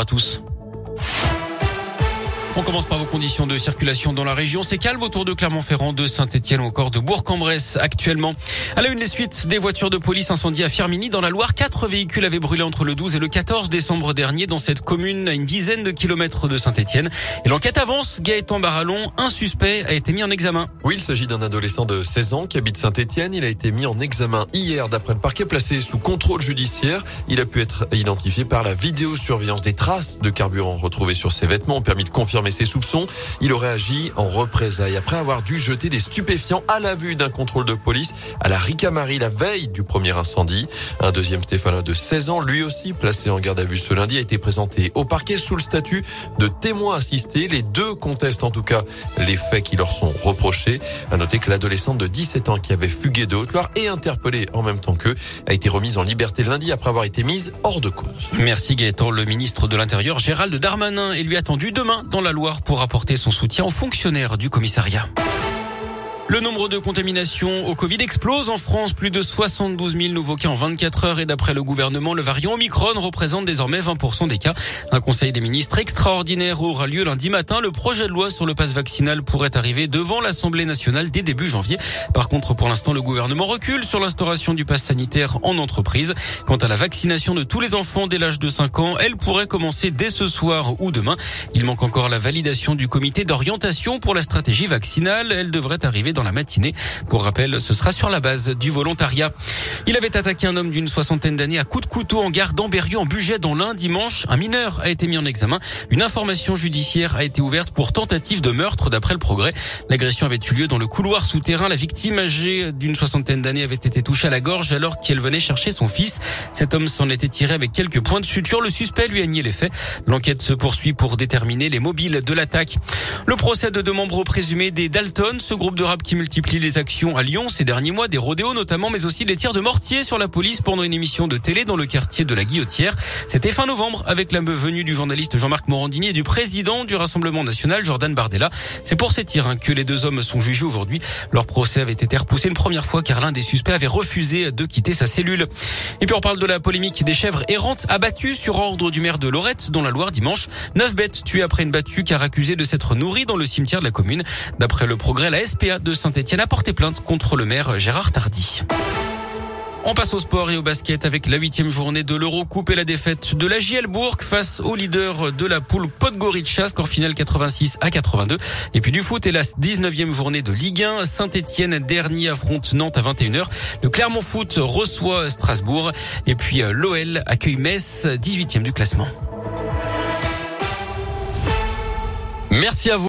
à tous. On commence par vos conditions de circulation dans la région. C'est calme autour de Clermont-Ferrand, de Saint-Etienne ou encore de Bourg-en-Bresse actuellement. À la une des suites des voitures de police incendiées à Firminy dans la Loire. Quatre véhicules avaient brûlé entre le 12 et le 14 décembre dernier dans cette commune à une dizaine de kilomètres de Saint-Etienne. Et l'enquête avance. Gaëtan Barallon, un suspect a été mis en examen. Oui, il s'agit d'un adolescent de 16 ans qui habite Saint-Etienne. Il a été mis en examen hier d'après le parquet placé sous contrôle judiciaire. Il a pu être identifié par la vidéosurveillance des traces de carburant retrouvées sur ses vêtements permis de confirmer mais ses soupçons. Il aurait agi en représailles après avoir dû jeter des stupéfiants à la vue d'un contrôle de police à la Ricamari la veille du premier incendie. Un deuxième Stéphane de 16 ans, lui aussi placé en garde à vue ce lundi, a été présenté au parquet sous le statut de témoin assisté. Les deux contestent en tout cas les faits qui leur sont reprochés. À noter que l'adolescente de 17 ans qui avait fugué de Haute-Loire et interpellé en même temps qu'eux a été remise en liberté lundi après avoir été mise hors de cause. Merci Gaëtan. Le ministre de l'Intérieur Gérald Darmanin est lui attendu demain dans la Pour apporter son soutien aux fonctionnaires du commissariat. Le nombre de contaminations au Covid explose en France. Plus de 72 000 nouveaux cas en 24 heures. Et d'après le gouvernement, le variant Omicron représente désormais 20% des cas. Un conseil des ministres extraordinaire aura lieu lundi matin. Le projet de loi sur le passe vaccinal pourrait arriver devant l'Assemblée nationale dès début janvier. Par contre, pour l'instant, le gouvernement recule sur l'instauration du passe sanitaire en entreprise. Quant à la vaccination de tous les enfants dès l'âge de 5 ans, elle pourrait commencer dès ce soir ou demain. Il manque encore la validation du comité d'orientation pour la stratégie vaccinale. Elle devrait arriver dans dans la matinée. Pour rappel, ce sera sur la base du volontariat. Il avait attaqué un homme d'une soixantaine d'années à coups de couteau en gare d'Amberieu en budget dans l'un dimanche. Un mineur a été mis en examen. Une information judiciaire a été ouverte pour tentative de meurtre d'après le progrès. L'agression avait eu lieu dans le couloir souterrain. La victime âgée d'une soixantaine d'années avait été touchée à la gorge alors qu'elle venait chercher son fils. Cet homme s'en était tiré avec quelques points de suture. Le suspect lui a nié les faits. L'enquête se poursuit pour déterminer les mobiles de l'attaque. Le procès de deux membres présumés des Dalton, ce groupe de rap qui multiplie les actions à Lyon ces derniers mois, des rodéos notamment, mais aussi les tirs de mortier sur la police pendant une émission de télé dans le quartier de la Guillotière. C'était fin novembre avec la venue du journaliste Jean-Marc Morandini et du président du Rassemblement national, Jordan Bardella. C'est pour ces tirs hein, que les deux hommes sont jugés aujourd'hui. Leur procès avait été repoussé une première fois car l'un des suspects avait refusé de quitter sa cellule. Et puis on parle de la polémique des chèvres errantes abattues sur ordre du maire de Lorette dans la Loire dimanche. Neuf bêtes tuées après une battue car accusée de s'être nourrie dans le cimetière de la commune. D'après le progrès, la SPA Saint-Etienne a porté plainte contre le maire Gérard Tardy. On passe au sport et au basket avec la huitième journée de l'Eurocoupe et la défaite de la JL Bourg face au leader de la poule Podgorica, score final 86 à 82. Et puis du foot et la 19e journée de Ligue 1, Saint-Etienne dernier affronte Nantes à 21h. Le Clermont Foot reçoit Strasbourg et puis euh, l'OL accueille Metz, 18e du classement. Merci à vous.